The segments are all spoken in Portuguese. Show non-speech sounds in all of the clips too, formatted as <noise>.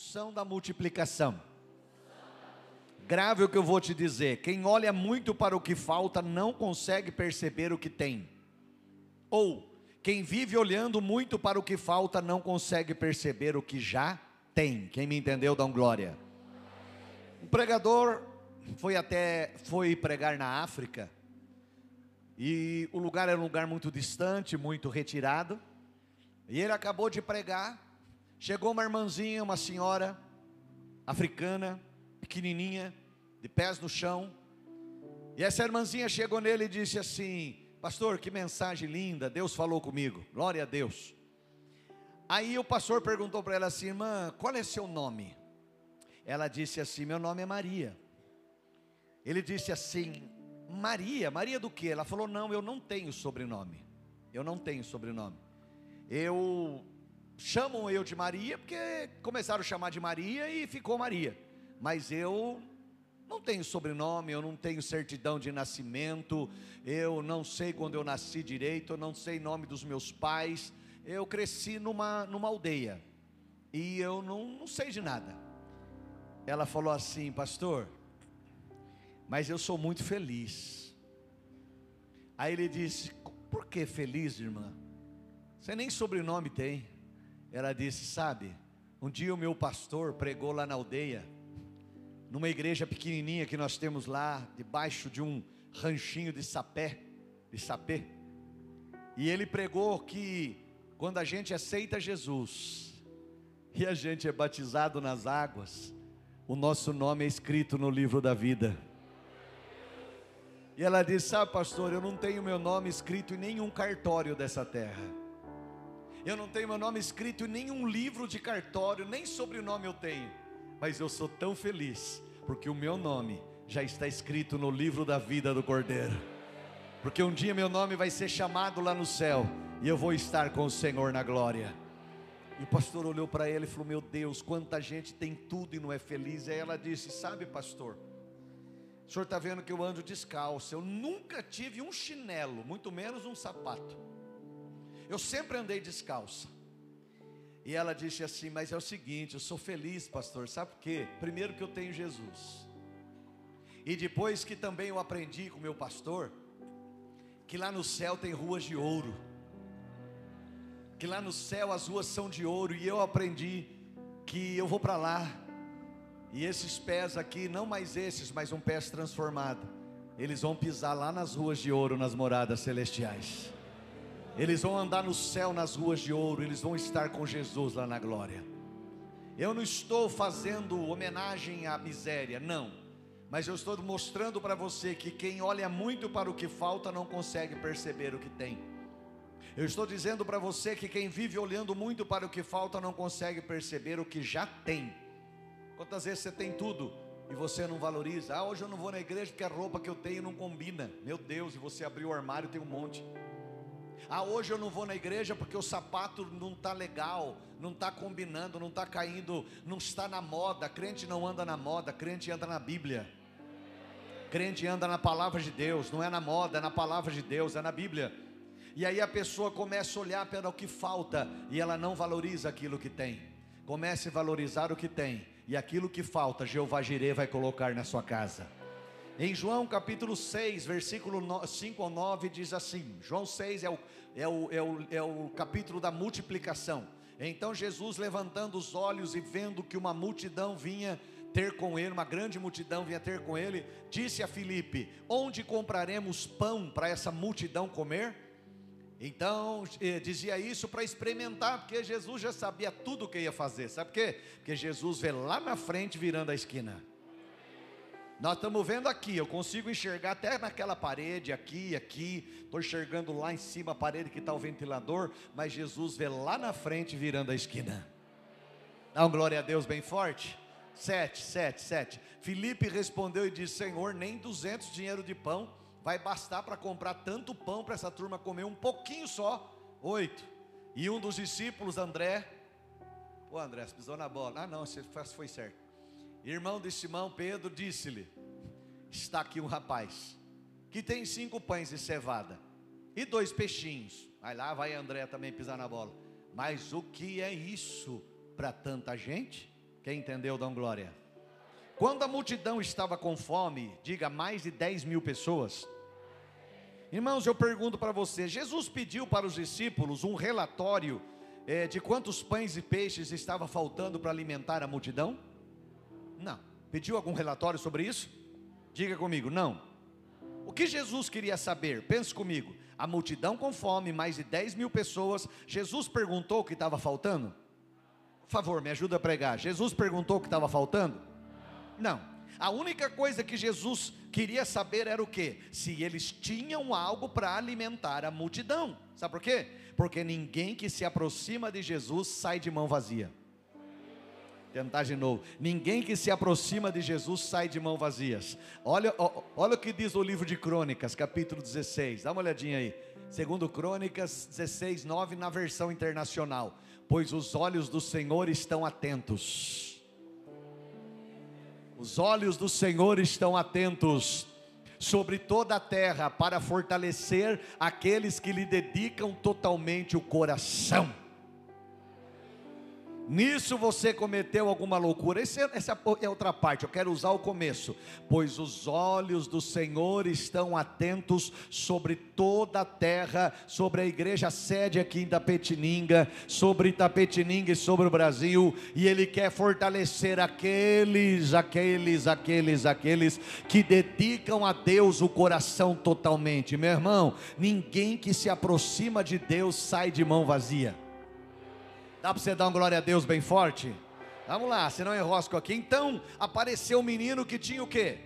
Unção da multiplicação. Grave o que eu vou te dizer. Quem olha muito para o que falta não consegue perceber o que tem. Ou quem vive olhando muito para o que falta não consegue perceber o que já tem. Quem me entendeu, dá um glória. Um pregador foi até foi pregar na África. E o lugar era um lugar muito distante, muito retirado. E ele acabou de pregar. Chegou uma irmãzinha, uma senhora africana, pequenininha, de pés no chão. E essa irmãzinha chegou nele e disse assim: Pastor, que mensagem linda, Deus falou comigo, glória a Deus. Aí o pastor perguntou para ela assim: Irmã, qual é seu nome? Ela disse assim: Meu nome é Maria. Ele disse assim: Maria, Maria do que? Ela falou: Não, eu não tenho sobrenome. Eu não tenho sobrenome. Eu chamam eu de Maria porque começaram a chamar de Maria e ficou Maria. Mas eu não tenho sobrenome, eu não tenho certidão de nascimento, eu não sei quando eu nasci direito, eu não sei nome dos meus pais. Eu cresci numa, numa aldeia e eu não, não sei de nada. Ela falou assim, pastor, mas eu sou muito feliz. Aí ele disse: Por que feliz, irmã? Você nem sobrenome tem. Ela disse: Sabe, um dia o meu pastor pregou lá na aldeia numa igreja pequenininha que nós temos lá, debaixo de um ranchinho de sapé, de sapé. E ele pregou que quando a gente aceita Jesus e a gente é batizado nas águas, o nosso nome é escrito no livro da vida. E ela disse: Sabe, pastor, eu não tenho meu nome escrito em nenhum cartório dessa terra. Eu não tenho meu nome escrito em nenhum livro de cartório, nem sobrenome eu tenho mas eu sou tão feliz, porque o meu nome já está escrito no livro da vida do Cordeiro. Porque um dia meu nome vai ser chamado lá no céu e eu vou estar com o Senhor na glória. E o pastor olhou para ele e falou: Meu Deus, quanta gente tem tudo e não é feliz. E aí ela disse: Sabe, pastor, o senhor está vendo que eu ando descalço. Eu nunca tive um chinelo, muito menos um sapato. Eu sempre andei descalça. E ela disse assim: Mas é o seguinte, eu sou feliz, pastor, sabe por quê? Primeiro que eu tenho Jesus, e depois que também eu aprendi com meu pastor, que lá no céu tem ruas de ouro, que lá no céu as ruas são de ouro, e eu aprendi que eu vou para lá, e esses pés aqui, não mais esses, mas um pés transformado, eles vão pisar lá nas ruas de ouro, nas moradas celestiais. Eles vão andar no céu nas ruas de ouro, eles vão estar com Jesus lá na glória. Eu não estou fazendo homenagem à miséria, não. Mas eu estou mostrando para você que quem olha muito para o que falta não consegue perceber o que tem. Eu estou dizendo para você que quem vive olhando muito para o que falta não consegue perceber o que já tem. Quantas vezes você tem tudo e você não valoriza? Ah, hoje eu não vou na igreja porque a roupa que eu tenho não combina. Meu Deus, e você abriu o armário e tem um monte. Ah, hoje eu não vou na igreja porque o sapato não está legal, não está combinando, não está caindo, não está na moda. Crente não anda na moda, crente anda na Bíblia. Crente anda na palavra de Deus, não é na moda, é na palavra de Deus, é na Bíblia. E aí a pessoa começa a olhar para o que falta e ela não valoriza aquilo que tem. Comece a valorizar o que tem, e aquilo que falta, Jeová Jireh vai colocar na sua casa. Em João capítulo 6, versículo 5 ao 9, diz assim: João 6 é o, é, o, é, o, é o capítulo da multiplicação. Então Jesus, levantando os olhos e vendo que uma multidão vinha ter com ele, uma grande multidão vinha ter com ele, disse a Filipe: Onde compraremos pão para essa multidão comer? Então eh, dizia isso para experimentar, porque Jesus já sabia tudo o que ia fazer. Sabe por quê? Porque Jesus vê lá na frente virando a esquina. Nós estamos vendo aqui, eu consigo enxergar até naquela parede, aqui, aqui, estou enxergando lá em cima a parede que está o ventilador, mas Jesus vê lá na frente virando a esquina. Dá um glória a Deus bem forte. Sete, sete, sete. Felipe respondeu e disse: Senhor, nem 200 dinheiro de pão vai bastar para comprar tanto pão para essa turma comer, um pouquinho só. Oito. E um dos discípulos, André, Pô, André, pisou na bola. Ah, não, você foi certo. Irmão de Simão, Pedro disse-lhe: Está aqui um rapaz que tem cinco pães de cevada e dois peixinhos. Vai lá, vai André também pisar na bola. Mas o que é isso para tanta gente? Quem entendeu, dão glória. Quando a multidão estava com fome, diga mais de 10 mil pessoas. Irmãos, eu pergunto para você: Jesus pediu para os discípulos um relatório é, de quantos pães e peixes estava faltando para alimentar a multidão? Não. Pediu algum relatório sobre isso? Diga comigo, não. O que Jesus queria saber? Pense comigo. A multidão com fome, mais de 10 mil pessoas. Jesus perguntou o que estava faltando? Por favor, me ajuda a pregar. Jesus perguntou o que estava faltando? Não. A única coisa que Jesus queria saber era o que? Se eles tinham algo para alimentar a multidão. Sabe por quê? Porque ninguém que se aproxima de Jesus sai de mão vazia. Tentar de novo. Ninguém que se aproxima de Jesus sai de mão vazias. Olha, olha o que diz o livro de Crônicas, capítulo 16. Dá uma olhadinha aí. Segundo Crônicas 16, 9, na versão internacional. Pois os olhos do Senhor estão atentos os olhos do Senhor estão atentos sobre toda a terra para fortalecer aqueles que lhe dedicam totalmente o coração. Nisso você cometeu alguma loucura. Essa, é, essa é outra parte, eu quero usar o começo. Pois os olhos do Senhor estão atentos sobre toda a terra, sobre a igreja sede aqui em Tapetininga, sobre Itapetininga e sobre o Brasil, e Ele quer fortalecer aqueles, aqueles, aqueles, aqueles que dedicam a Deus o coração totalmente. Meu irmão, ninguém que se aproxima de Deus sai de mão vazia. Dá para você dar uma glória a Deus bem forte? Vamos lá, senão eu enrosco aqui. Então apareceu um menino que tinha o quê?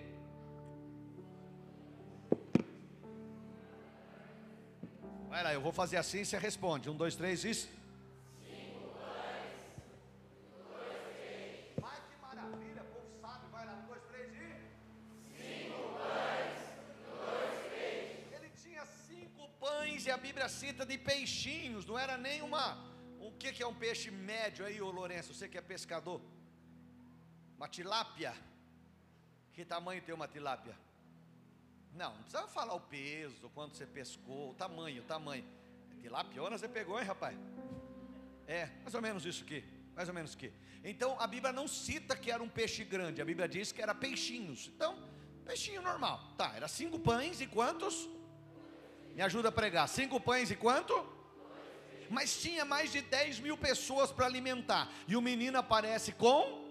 Vai lá, eu vou fazer assim e você responde. Um, dois, três, isso. Cinco dois peixes. Vai que maravilha, povo sabe. Vai lá, um, dois, três e. Cinco pães, dois peixes. Ele tinha cinco pães e a Bíblia cita de peixinhos, não era nem o que, é um peixe médio aí, ô Lourenço? Você que é pescador? Uma tilápia? Que tamanho tem uma tilápia? Não, não precisa falar o peso, quanto você pescou, o tamanho, o tamanho. Tilapiona você pegou, hein, rapaz? É, mais ou menos isso aqui. Mais ou menos que. Então a Bíblia não cita que era um peixe grande, a Bíblia diz que era peixinhos. Então, peixinho normal. Tá, era cinco pães e quantos? Me ajuda a pregar. Cinco pães e quanto? Mas tinha mais de 10 mil pessoas para alimentar. E o menino aparece com.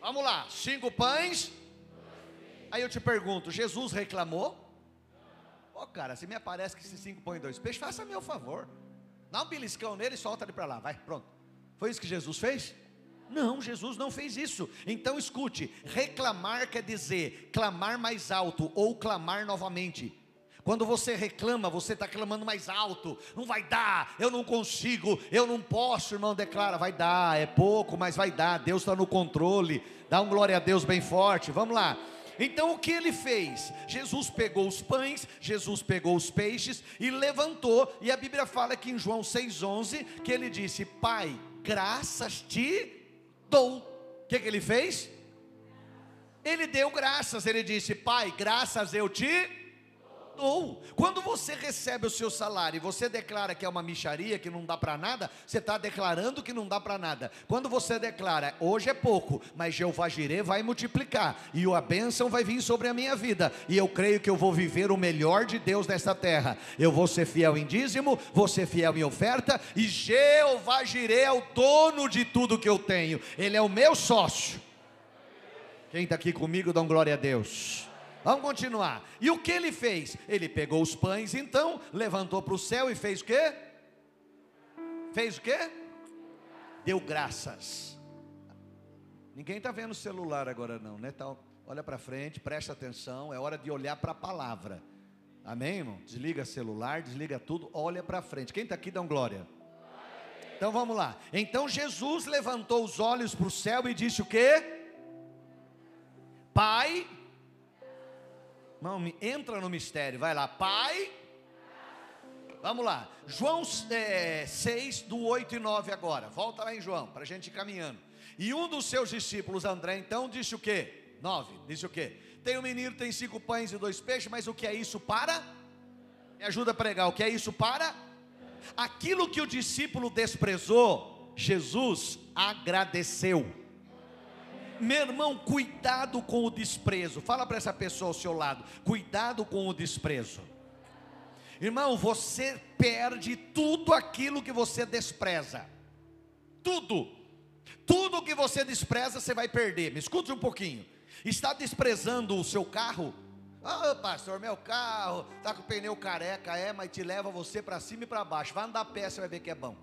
Vamos lá, cinco pães. Aí eu te pergunto: Jesus reclamou? Ô oh, cara, se me aparece que esses cinco pães e dois peixes, faça meu favor. Dá um beliscão nele e solta ele para lá, vai, pronto. Foi isso que Jesus fez? Não, Jesus não fez isso. Então escute: reclamar quer dizer clamar mais alto ou clamar novamente. Quando você reclama, você está clamando mais alto. Não vai dar, eu não consigo, eu não posso, irmão. Declara, vai dar, é pouco, mas vai dar. Deus está no controle. Dá um glória a Deus bem forte. Vamos lá. Então o que ele fez? Jesus pegou os pães, Jesus pegou os peixes e levantou. E a Bíblia fala que em João 6,11 que ele disse: Pai, graças te dou. O que, que ele fez? Ele deu graças, ele disse: Pai, graças eu te ou, quando você recebe o seu salário e você declara que é uma micharia, que não dá para nada, você está declarando que não dá para nada. Quando você declara, hoje é pouco, mas Jeová Jireh vai multiplicar, e a bênção vai vir sobre a minha vida, e eu creio que eu vou viver o melhor de Deus nesta terra. Eu vou ser fiel em dízimo, vou ser fiel em oferta, e Jeová Jireh é o dono de tudo que eu tenho, Ele é o meu sócio. Quem está aqui comigo, um glória a Deus. Vamos continuar. E o que ele fez? Ele pegou os pães, então, levantou para o céu e fez o quê? Fez o quê? Deu graças. Ninguém está vendo o celular agora, não, né? Tá, olha para frente, presta atenção. É hora de olhar para a palavra. Amém, irmão? Desliga celular, desliga tudo, olha para frente. Quem está aqui, dá um glória. Então vamos lá. Então Jesus levantou os olhos para o céu e disse o quê? Pai, não, entra no mistério, vai lá, Pai. Vamos lá, João é, 6, do 8 e 9 agora. Volta lá em João, para a gente ir caminhando. E um dos seus discípulos, André, então, disse o quê? 9, disse o quê? Tem um menino, tem cinco pães e dois peixes, mas o que é isso para? Me ajuda a pregar, o que é isso para? Aquilo que o discípulo desprezou, Jesus agradeceu. Meu irmão, cuidado com o desprezo. Fala para essa pessoa ao seu lado: cuidado com o desprezo. Irmão, você perde tudo aquilo que você despreza. Tudo. Tudo que você despreza, você vai perder. Me escute um pouquinho. Está desprezando o seu carro? Ah, oh, pastor, meu carro está com o pneu careca, é, mas te leva você para cima e para baixo. Vai andar pé, você vai ver que é bom.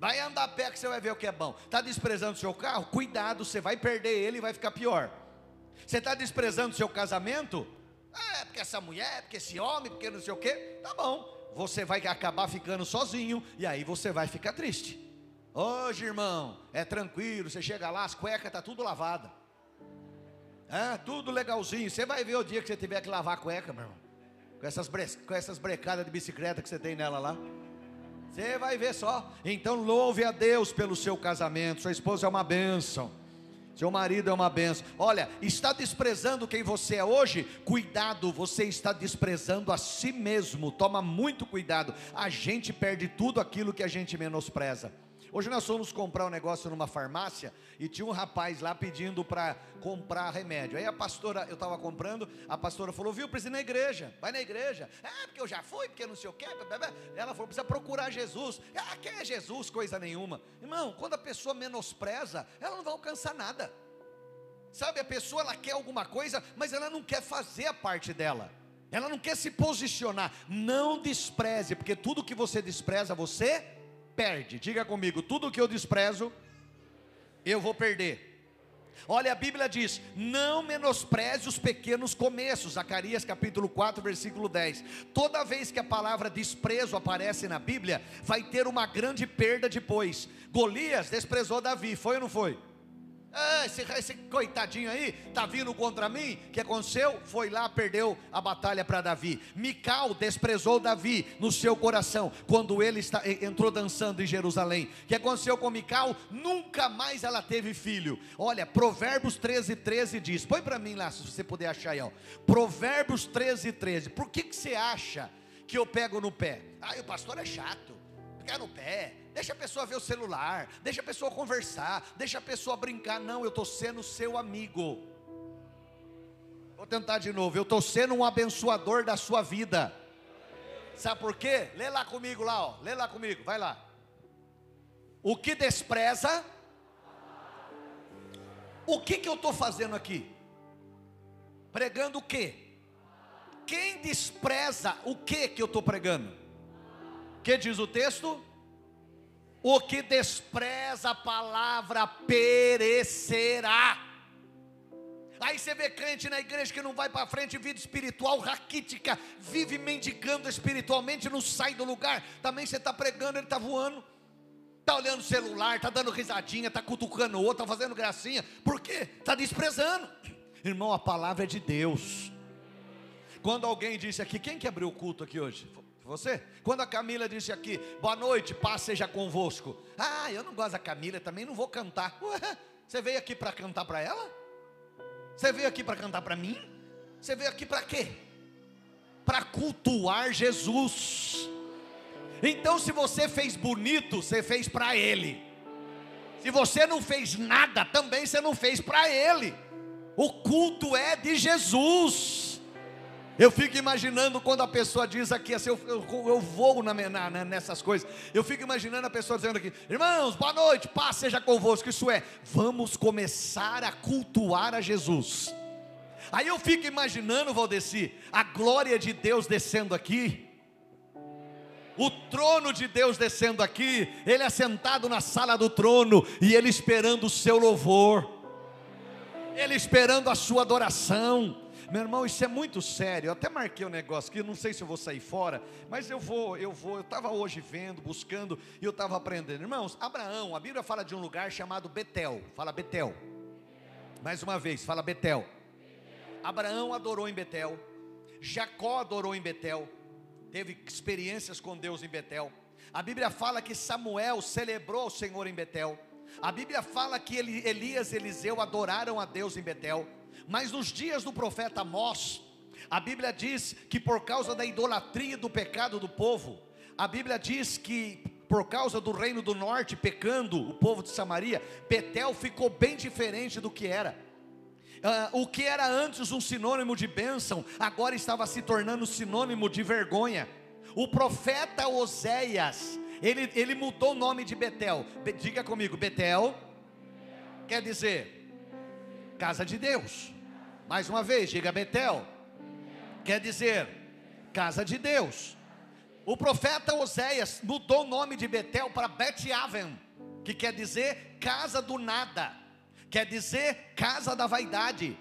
Vai andar a pé que você vai ver o que é bom. Está desprezando o seu carro? Cuidado, você vai perder ele e vai ficar pior. Você está desprezando o seu casamento? É, porque essa mulher, porque esse homem, porque não sei o quê. Tá bom. Você vai acabar ficando sozinho e aí você vai ficar triste. Hoje, irmão, é tranquilo. Você chega lá, as cuecas tá tudo lavada. É, tudo legalzinho. Você vai ver o dia que você tiver que lavar a cueca, meu irmão. Com essas, bre... com essas brecadas de bicicleta que você tem nela lá. Você vai ver só. Então louve a Deus pelo seu casamento. Sua esposa é uma bênção. Seu marido é uma benção. Olha, está desprezando quem você é hoje? Cuidado, você está desprezando a si mesmo. Toma muito cuidado. A gente perde tudo aquilo que a gente menospreza. Hoje nós fomos comprar um negócio numa farmácia e tinha um rapaz lá pedindo para comprar remédio. Aí a pastora, eu estava comprando, a pastora falou: Viu, precisa ir na igreja, vai na igreja. Ah, porque eu já fui, porque não sei o quê. Ela falou: precisa procurar Jesus. Ah, quem é Jesus? Coisa nenhuma. Irmão, quando a pessoa menospreza, ela não vai alcançar nada. Sabe, a pessoa ela quer alguma coisa, mas ela não quer fazer a parte dela. Ela não quer se posicionar. Não despreze, porque tudo que você despreza, você perde. Diga comigo: tudo que eu desprezo, eu vou perder. Olha, a Bíblia diz: não menospreze os pequenos começos. Zacarias capítulo 4, versículo 10. Toda vez que a palavra desprezo aparece na Bíblia, vai ter uma grande perda depois. Golias desprezou Davi, foi ou não foi? Ah, esse, esse, coitadinho aí está vindo contra mim. O que aconteceu? Foi lá, perdeu a batalha para Davi. Mical desprezou Davi no seu coração quando ele está, entrou dançando em Jerusalém. O que aconteceu com Mical? Nunca mais ela teve filho. Olha, Provérbios 13, 13 diz: põe para mim lá, se você puder achar aí. Ó. Provérbios 13, 13. Por que, que você acha que eu pego no pé? Ah, o pastor é chato. Pegar no pé Deixa a pessoa ver o celular, deixa a pessoa conversar, deixa a pessoa brincar. Não, eu estou sendo seu amigo. Vou tentar de novo. Eu estou sendo um abençoador da sua vida. Sabe por quê? Lê lá comigo lá, ó. Lê lá comigo, vai lá. O que despreza? O que que eu estou fazendo aqui? Pregando o quê? Quem despreza o que que eu estou pregando? O que diz o texto? O que despreza a palavra perecerá. Aí você vê crente na igreja que não vai para frente, vida espiritual raquítica, vive mendigando espiritualmente, não sai do lugar. Também você está pregando, ele está voando, está olhando o celular, está dando risadinha, está cutucando o outro, está fazendo gracinha. Por quê? Está desprezando. Irmão, a palavra é de Deus. Quando alguém disse aqui, quem que abriu o culto aqui hoje? Você? Quando a Camila disse aqui, boa noite, paz seja convosco. Ah, eu não gosto da Camila, também não vou cantar. Ué, você veio aqui para cantar para ela? Você veio aqui para cantar para mim? Você veio aqui para quê? Para cultuar Jesus. Então, se você fez bonito, você fez para Ele. Se você não fez nada, também você não fez para Ele. O culto é de Jesus. Eu fico imaginando quando a pessoa diz aqui, assim, eu, eu, eu vou na, na, nessas coisas. Eu fico imaginando a pessoa dizendo aqui: Irmãos, boa noite, paz seja convosco. Isso é, vamos começar a cultuar a Jesus. Aí eu fico imaginando, Valdeci, a glória de Deus descendo aqui. O trono de Deus descendo aqui, Ele assentado na sala do trono e Ele esperando o seu louvor, Ele esperando a sua adoração. Meu irmão, isso é muito sério. Eu até marquei um negócio aqui, não sei se eu vou sair fora, mas eu vou, eu vou. Eu estava hoje vendo, buscando e eu estava aprendendo. Irmãos, Abraão, a Bíblia fala de um lugar chamado Betel. Fala Betel. Mais uma vez, fala Betel. Abraão adorou em Betel. Jacó adorou em Betel. Teve experiências com Deus em Betel. A Bíblia fala que Samuel celebrou o Senhor em Betel. A Bíblia fala que Elias e Eliseu adoraram a Deus em Betel. Mas nos dias do profeta Amós, a Bíblia diz que por causa da idolatria e do pecado do povo, a Bíblia diz que por causa do reino do norte pecando, o povo de Samaria, Betel ficou bem diferente do que era. Uh, o que era antes um sinônimo de bênção, agora estava se tornando sinônimo de vergonha. O profeta Oséias, ele, ele mudou o nome de Betel. Be, diga comigo, Betel quer dizer casa de Deus. Mais uma vez, diga Betel quer dizer casa de Deus. O profeta Oséias mudou o nome de Betel para Bet-Aven, que quer dizer casa do nada, quer dizer casa da vaidade.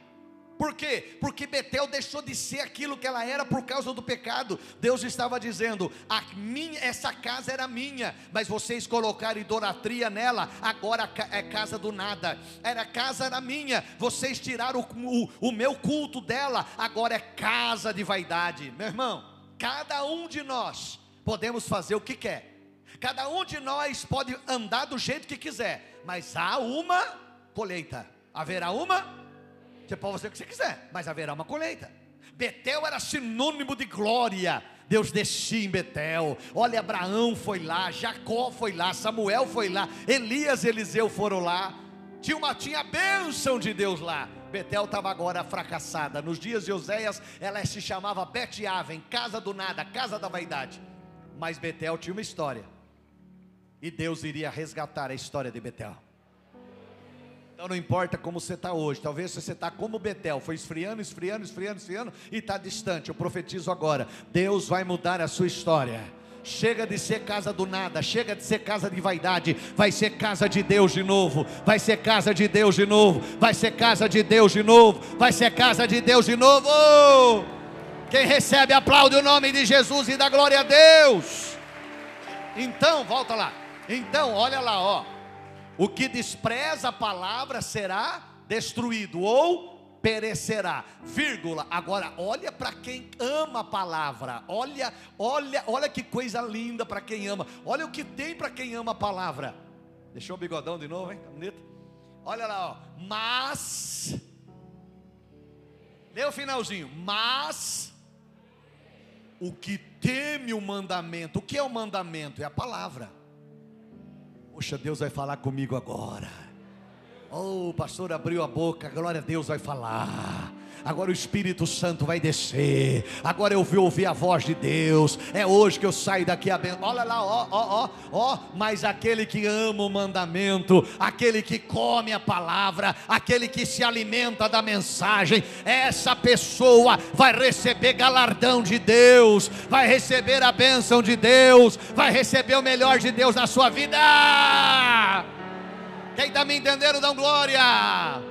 Por quê? Porque Betel deixou de ser aquilo que ela era por causa do pecado. Deus estava dizendo: minha, essa casa era minha, mas vocês colocaram idolatria nela, agora é casa do nada. Era casa era minha, vocês tiraram o, o, o meu culto dela, agora é casa de vaidade. Meu irmão, cada um de nós podemos fazer o que quer. Cada um de nós pode andar do jeito que quiser, mas há uma colheita. Haverá uma você pode fazer o que você quiser, mas haverá uma colheita. Betel era sinônimo de glória. Deus descia em Betel. Olha, Abraão foi lá, Jacó foi lá, Samuel foi lá, Elias e Eliseu foram lá. Tinha, uma, tinha a bênção de Deus lá. Betel estava agora fracassada. Nos dias de Oséias, ela se chamava Bet-Aven, casa do nada, casa da vaidade. Mas Betel tinha uma história. E Deus iria resgatar a história de Betel. Então não importa como você está hoje, talvez você está como Betel, foi esfriando, esfriando, esfriando, esfriando e está distante. Eu profetizo agora: Deus vai mudar a sua história. Chega de ser casa do nada, chega de ser casa de vaidade, vai ser casa de Deus de novo, vai ser casa de Deus de novo, vai ser casa de Deus de novo, vai ser casa de Deus de novo. Quem recebe, aplaude o nome de Jesus e dá glória a Deus. Então, volta lá. Então, olha lá, ó. O que despreza a palavra será destruído ou perecerá. Vírgula. Agora, olha para quem ama a palavra. Olha, olha, olha que coisa linda para quem ama. Olha o que tem para quem ama a palavra. Deixou o bigodão de novo, hein? Bonito. Olha lá, ó. Mas Lê o finalzinho. Mas o que teme o mandamento, o que é o mandamento? É a palavra. Poxa, Deus vai falar comigo agora. Oh, o pastor abriu a boca, glória a Deus vai falar. Agora o Espírito Santo vai descer. Agora eu vou ouvir a voz de Deus. É hoje que eu saio daqui a Olha lá, ó, ó, ó, ó. Mas aquele que ama o mandamento, aquele que come a palavra, aquele que se alimenta da mensagem, essa pessoa vai receber galardão de Deus, vai receber a bênção de Deus, vai receber o melhor de Deus na sua vida. Quem está me entendendo, dá glória.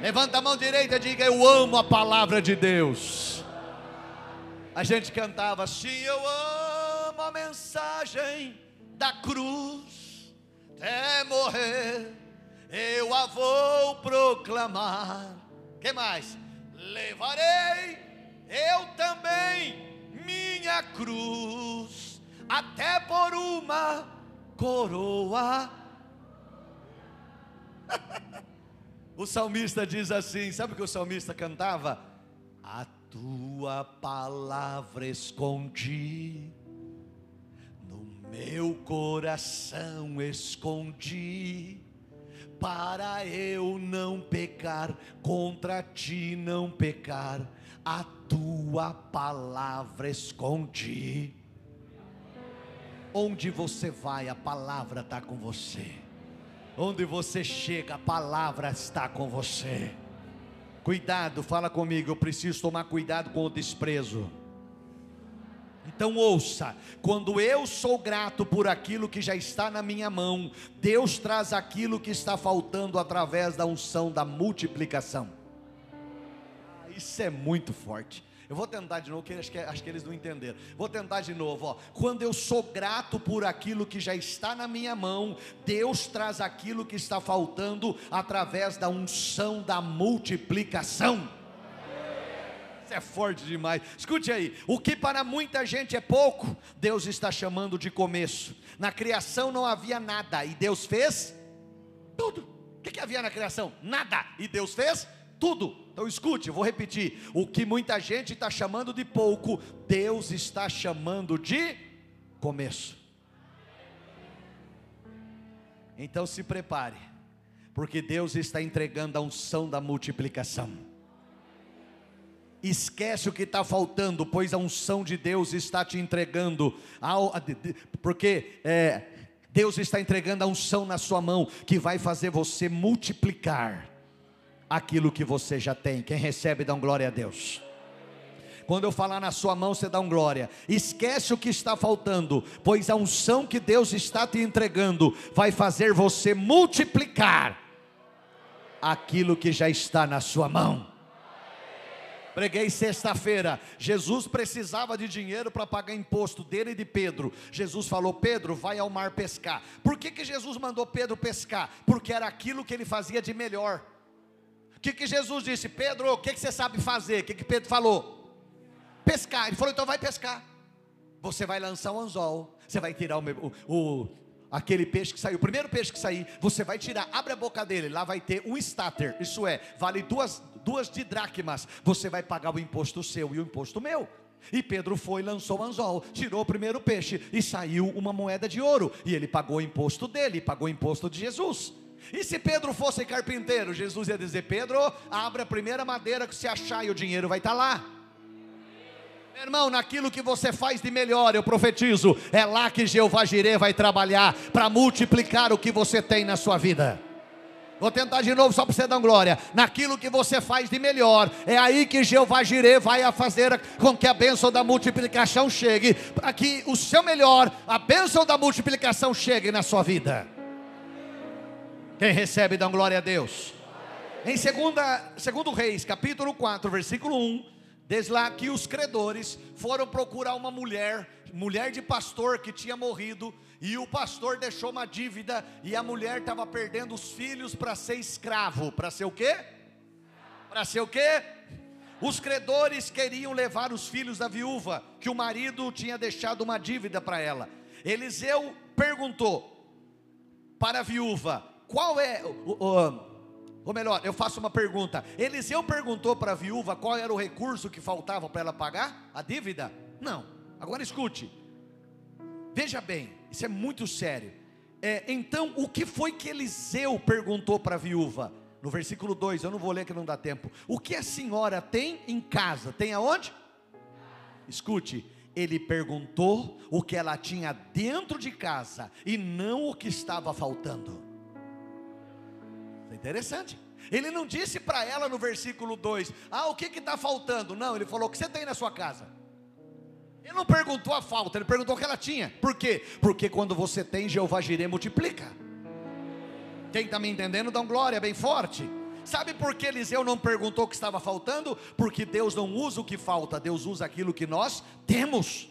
Levanta a mão direita e diga: Eu amo a palavra de Deus. A gente cantava assim: Eu amo a mensagem da cruz, até morrer, eu a vou proclamar. Que mais? Levarei eu também minha cruz, até por uma coroa. <laughs> O salmista diz assim: sabe o que o salmista cantava? A tua palavra escondi, no meu coração escondi, para eu não pecar, contra ti não pecar, a tua palavra escondi. Onde você vai, a palavra está com você. Onde você chega, a palavra está com você. Cuidado, fala comigo, eu preciso tomar cuidado com o desprezo. Então ouça, quando eu sou grato por aquilo que já está na minha mão, Deus traz aquilo que está faltando através da unção da multiplicação. Ah, isso é muito forte. Eu vou tentar de novo, que acho, que acho que eles não entenderam. Vou tentar de novo. Ó. Quando eu sou grato por aquilo que já está na minha mão, Deus traz aquilo que está faltando através da unção da multiplicação. Isso é forte demais. Escute aí: o que para muita gente é pouco, Deus está chamando de começo. Na criação não havia nada e Deus fez tudo. O que, que havia na criação? Nada e Deus fez tudo. Então escute, vou repetir: o que muita gente está chamando de pouco, Deus está chamando de começo. Então se prepare, porque Deus está entregando a unção da multiplicação. Esquece o que está faltando, pois a unção de Deus está te entregando, ao, porque é, Deus está entregando a unção na sua mão, que vai fazer você multiplicar aquilo que você já tem. Quem recebe, dá um glória a Deus. Quando eu falar na sua mão, você dá um glória. Esquece o que está faltando, pois a unção que Deus está te entregando vai fazer você multiplicar aquilo que já está na sua mão. Preguei sexta-feira. Jesus precisava de dinheiro para pagar imposto dele e de Pedro. Jesus falou: Pedro, vai ao mar pescar. Por que, que Jesus mandou Pedro pescar? Porque era aquilo que ele fazia de melhor. O que, que Jesus disse? Pedro, o que, que você sabe fazer? O que, que Pedro falou? pescar. Ele falou: então vai pescar. Você vai lançar um anzol, você vai tirar o, o, aquele peixe que saiu, o primeiro peixe que sair, você vai tirar, abre a boca dele, lá vai ter um starter, isso é, vale duas, duas de dracmas. Você vai pagar o imposto seu e o imposto meu. E Pedro foi, lançou o anzol, tirou o primeiro peixe e saiu uma moeda de ouro. E ele pagou o imposto dele, pagou o imposto de Jesus. E se Pedro fosse carpinteiro, Jesus ia dizer: Pedro, abre a primeira madeira que se achar e o dinheiro vai estar lá. Meu irmão, naquilo que você faz de melhor, eu profetizo, é lá que Jeová Jireh vai trabalhar para multiplicar o que você tem na sua vida. Vou tentar de novo só para você dar glória. Naquilo que você faz de melhor, é aí que Jeová Jireh vai fazer com que a bênção da multiplicação chegue, para que o seu melhor, a bênção da multiplicação chegue na sua vida. Quem recebe, dá glória a Deus. Em segunda, segundo Reis, capítulo 4, versículo 1, Desde lá que os credores foram procurar uma mulher, mulher de pastor que tinha morrido, e o pastor deixou uma dívida, e a mulher estava perdendo os filhos para ser escravo. Para ser o quê? Para ser o quê? Os credores queriam levar os filhos da viúva, que o marido tinha deixado uma dívida para ela. Eliseu perguntou para a viúva: qual é o, o ou melhor, eu faço uma pergunta: Eliseu perguntou para a viúva qual era o recurso que faltava para ela pagar a dívida? Não. Agora escute. Veja bem, isso é muito sério. É, então, o que foi que Eliseu perguntou para a viúva? No versículo 2, eu não vou ler que não dá tempo. O que a senhora tem em casa? Tem aonde? Escute, ele perguntou o que ela tinha dentro de casa e não o que estava faltando. Interessante. Ele não disse para ela no versículo 2: Ah, o que está faltando? Não, ele falou: O que você tem na sua casa? Ele não perguntou a falta, ele perguntou o que ela tinha. Por quê? Porque quando você tem, Jeová Jireh multiplica. Quem está me entendendo, dá um glória bem forte. Sabe por que Eliseu não perguntou o que estava faltando? Porque Deus não usa o que falta, Deus usa aquilo que nós temos.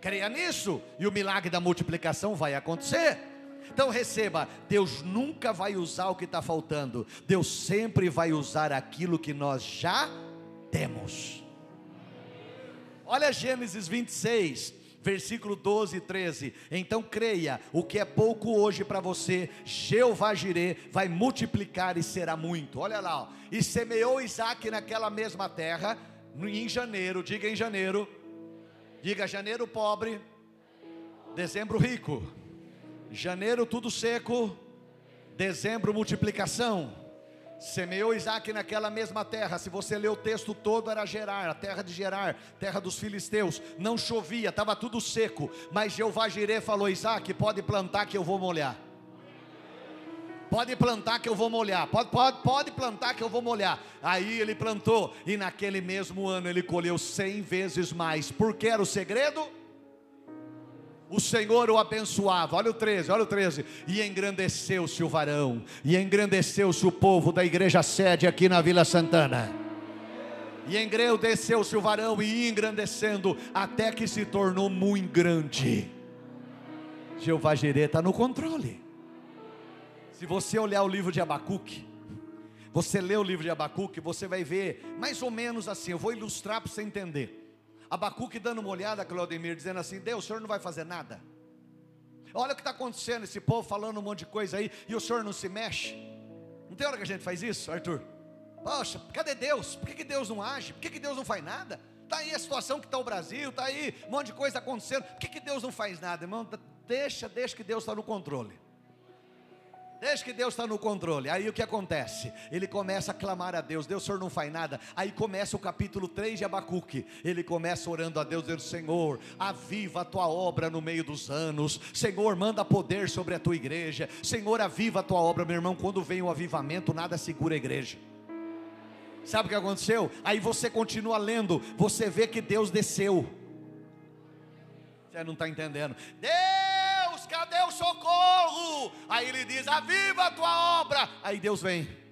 Creia nisso, e o milagre da multiplicação vai acontecer. Então receba: Deus nunca vai usar o que está faltando, Deus sempre vai usar aquilo que nós já temos. Olha Gênesis 26, versículo 12 e 13. Então creia: o que é pouco hoje para você, Jeová Jireh vai multiplicar e será muito. Olha lá, ó. e semeou Isaac naquela mesma terra, em janeiro, diga em janeiro, diga janeiro pobre, dezembro rico. Janeiro tudo seco, dezembro multiplicação. Semeou Isaac naquela mesma terra. Se você ler o texto todo, era Gerar, a terra de Gerar, terra dos filisteus. Não chovia, estava tudo seco. Mas Jeová Jireh falou: Isaac, pode plantar que eu vou molhar. Pode plantar que eu vou molhar. Pode, pode, pode plantar que eu vou molhar. Aí ele plantou, e naquele mesmo ano ele colheu cem vezes mais. Por que era o segredo? O Senhor o abençoava. Olha o 13, olha o 13. E engrandeceu-se o varão, e engrandeceu-se o povo da igreja sede aqui na Vila Santana. E engrandeceu-se o varão e engrandecendo, até que se tornou muito grande. Jeová Jireh está no controle. Se você olhar o livro de Abacuque, você lê o livro de Abacuque, você vai ver mais ou menos assim. Eu vou ilustrar para você entender. Abacuque dando uma olhada, Claudemir, dizendo assim: Deus, o senhor não vai fazer nada. Olha o que está acontecendo, esse povo falando um monte de coisa aí, e o senhor não se mexe. Não tem hora que a gente faz isso, Arthur? Poxa, cadê Deus? Por que, que Deus não age? Por que, que Deus não faz nada? Está aí a situação que está o Brasil, está aí um monte de coisa acontecendo. Por que, que Deus não faz nada, irmão? Deixa, deixa que Deus está no controle. Deixa que Deus está no controle. Aí o que acontece? Ele começa a clamar a Deus. Deus, o Senhor não faz nada. Aí começa o capítulo 3 de Abacuque. Ele começa orando a Deus, dizendo: Senhor, aviva a tua obra no meio dos anos. Senhor, manda poder sobre a tua igreja. Senhor, aviva a tua obra, meu irmão. Quando vem o avivamento, nada segura a igreja. Sabe o que aconteceu? Aí você continua lendo, você vê que Deus desceu. Você não está entendendo. Deus, cadê o socorro? Aí ele diz: Aviva a tua obra. Aí Deus vem.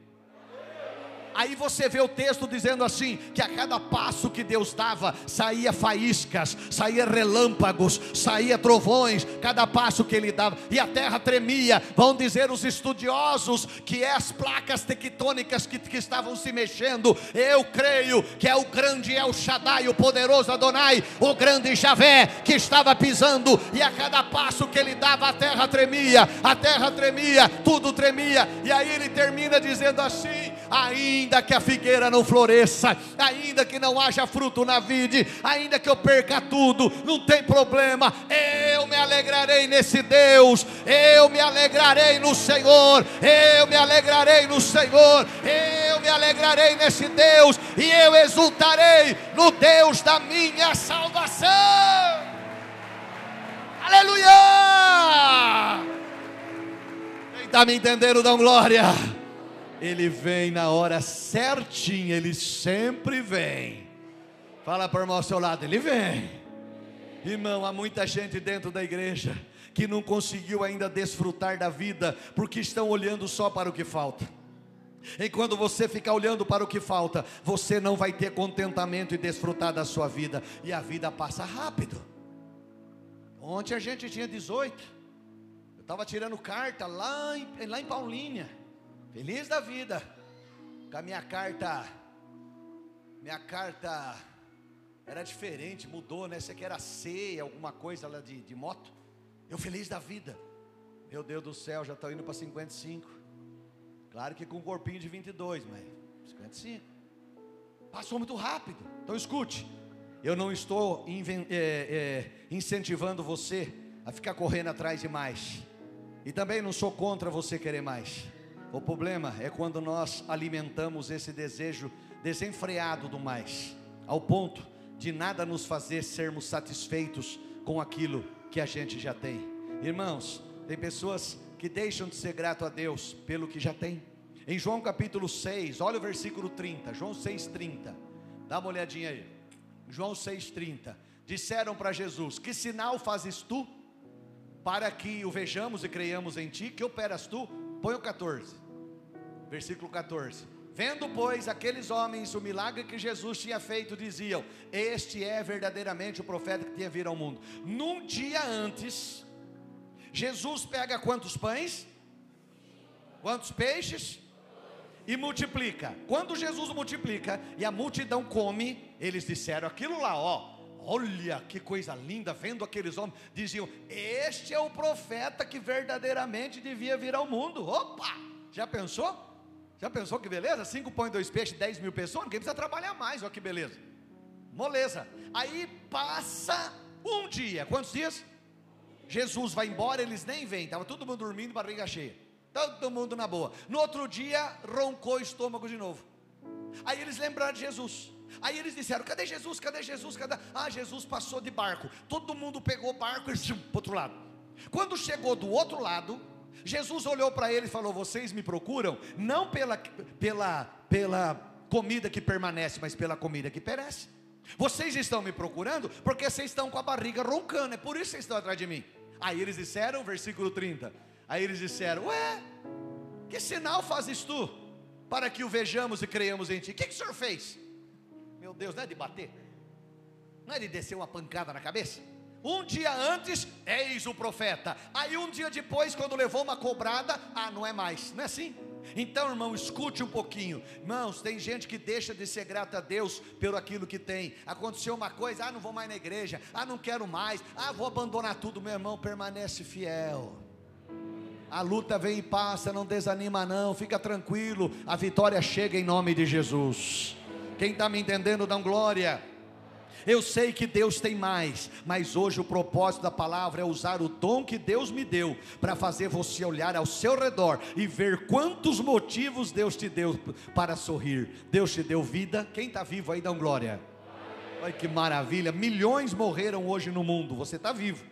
Aí você vê o texto dizendo assim: que a cada passo que Deus dava, saía faíscas, saía relâmpagos, saía trovões, cada passo que ele dava, e a terra tremia. Vão dizer os estudiosos que é as placas tectônicas que, que estavam se mexendo. Eu creio que é o grande El Shaddai, o poderoso Adonai, o grande Javé, que estava pisando, e a cada passo que ele dava, a terra tremia, a terra tremia, tudo tremia, e aí ele termina dizendo assim: ainda ainda que a figueira não floresça, ainda que não haja fruto na vide, ainda que eu perca tudo, não tem problema, eu me alegrarei nesse Deus, eu me alegrarei no Senhor, eu me alegrarei no Senhor, eu me alegrarei nesse Deus, e eu exultarei no Deus da minha salvação. Aleluia! Quem está me entendendo, dão glória. Ele vem na hora certinha, ele sempre vem. Fala para o irmão ao seu lado, ele vem. Irmão, há muita gente dentro da igreja que não conseguiu ainda desfrutar da vida, porque estão olhando só para o que falta. E quando você ficar olhando para o que falta, você não vai ter contentamento e desfrutar da sua vida, e a vida passa rápido. Ontem a gente tinha 18, eu estava tirando carta lá em, lá em Paulínia. Feliz da vida. Com a minha carta. Minha carta era diferente, mudou, né? Essa aqui era C, alguma coisa lá de, de moto. Eu feliz da vida. Meu Deus do céu, já estou indo para 55. Claro que com um corpinho de 22, mas 55. Passou muito rápido. Então escute. Eu não estou é, é, incentivando você a ficar correndo atrás de mais. E também não sou contra você querer mais. O problema é quando nós alimentamos esse desejo desenfreado do mais, ao ponto de nada nos fazer sermos satisfeitos com aquilo que a gente já tem. Irmãos, tem pessoas que deixam de ser grato a Deus pelo que já tem. Em João capítulo 6, olha o versículo 30, João 6:30. Dá uma olhadinha aí. João 6:30. Disseram para Jesus: "Que sinal fazes tu para que o vejamos e creiamos em ti? Que operas tu?" Põe o 14 versículo 14. Vendo, pois, aqueles homens o milagre que Jesus tinha feito, diziam: Este é verdadeiramente o profeta que tinha vindo ao mundo. Num dia antes, Jesus pega quantos pães? Quantos peixes? E multiplica. Quando Jesus multiplica e a multidão come, eles disseram aquilo lá, ó. Olha que coisa linda, vendo aqueles homens, diziam: Este é o profeta que verdadeiramente devia vir ao mundo. Opa! Já pensou? Já pensou que beleza? Cinco pães, dois peixes, dez mil pessoas, ninguém precisa trabalhar mais, olha que beleza. Moleza. Aí passa um dia, quantos dias? Jesus vai embora, eles nem vêm, estava todo mundo dormindo, barriga cheia. Todo mundo na boa. No outro dia, roncou o estômago de novo. Aí eles lembraram de Jesus. Aí eles disseram: Cadê Jesus? Cadê Jesus? Cadê? Ah, Jesus passou de barco. Todo mundo pegou o barco e <laughs> para outro lado. Quando chegou do outro lado, Jesus olhou para ele e falou: Vocês me procuram não pela, pela, pela comida que permanece, mas pela comida que perece. Vocês estão me procurando porque vocês estão com a barriga roncando, é por isso que vocês estão atrás de mim. Aí eles disseram, versículo 30. Aí eles disseram: Ué, que sinal fazes tu para que o vejamos e creiamos em ti? O que, que o senhor fez? Meu Deus, não é de bater, não é de descer uma pancada na cabeça? Um dia antes, eis o profeta. Aí um dia depois, quando levou uma cobrada, ah, não é mais. Não é assim? Então, irmão, escute um pouquinho. Irmãos, tem gente que deixa de ser grata a Deus pelo aquilo que tem. Aconteceu uma coisa, ah, não vou mais na igreja, ah, não quero mais, ah, vou abandonar tudo. Meu irmão, permanece fiel. A luta vem e passa, não desanima não, fica tranquilo. A vitória chega em nome de Jesus. Quem está me entendendo, dá glória. Eu sei que Deus tem mais, mas hoje o propósito da palavra é usar o dom que Deus me deu para fazer você olhar ao seu redor e ver quantos motivos Deus te deu para sorrir. Deus te deu vida. Quem está vivo aí, dá um glória. Olha que maravilha. Milhões morreram hoje no mundo. Você está vivo.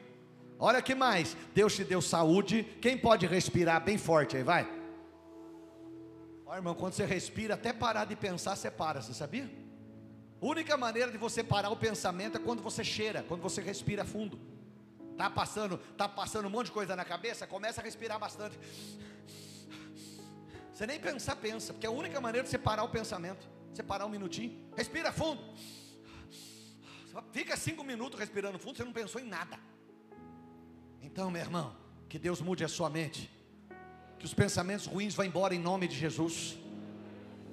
Olha que mais. Deus te deu saúde. Quem pode respirar bem forte aí, vai. Olha, irmão, quando você respira, até parar de pensar, você para, você sabia? Única maneira de você parar o pensamento é quando você cheira, quando você respira fundo. Tá passando, tá passando um monte de coisa na cabeça, começa a respirar bastante. Você nem pensar, pensa, porque é a única maneira de você parar o pensamento. Você parar um minutinho, respira fundo. Fica cinco minutos respirando fundo, você não pensou em nada. Então, meu irmão, que Deus mude a sua mente. Que os pensamentos ruins vão embora em nome de Jesus.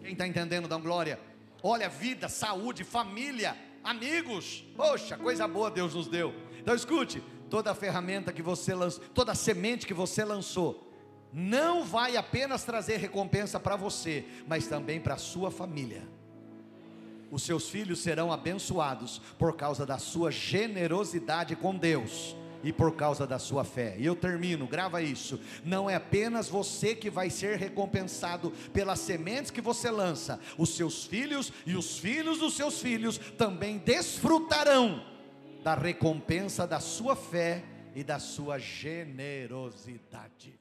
Quem está entendendo, dá glória. Olha, vida, saúde, família, amigos. Poxa, coisa boa Deus nos deu. Então escute, toda ferramenta que você lançou, toda semente que você lançou, não vai apenas trazer recompensa para você, mas também para a sua família. Os seus filhos serão abençoados por causa da sua generosidade com Deus e por causa da sua fé. E eu termino, grava isso. Não é apenas você que vai ser recompensado pelas sementes que você lança, os seus filhos e os filhos dos seus filhos também desfrutarão da recompensa da sua fé e da sua generosidade.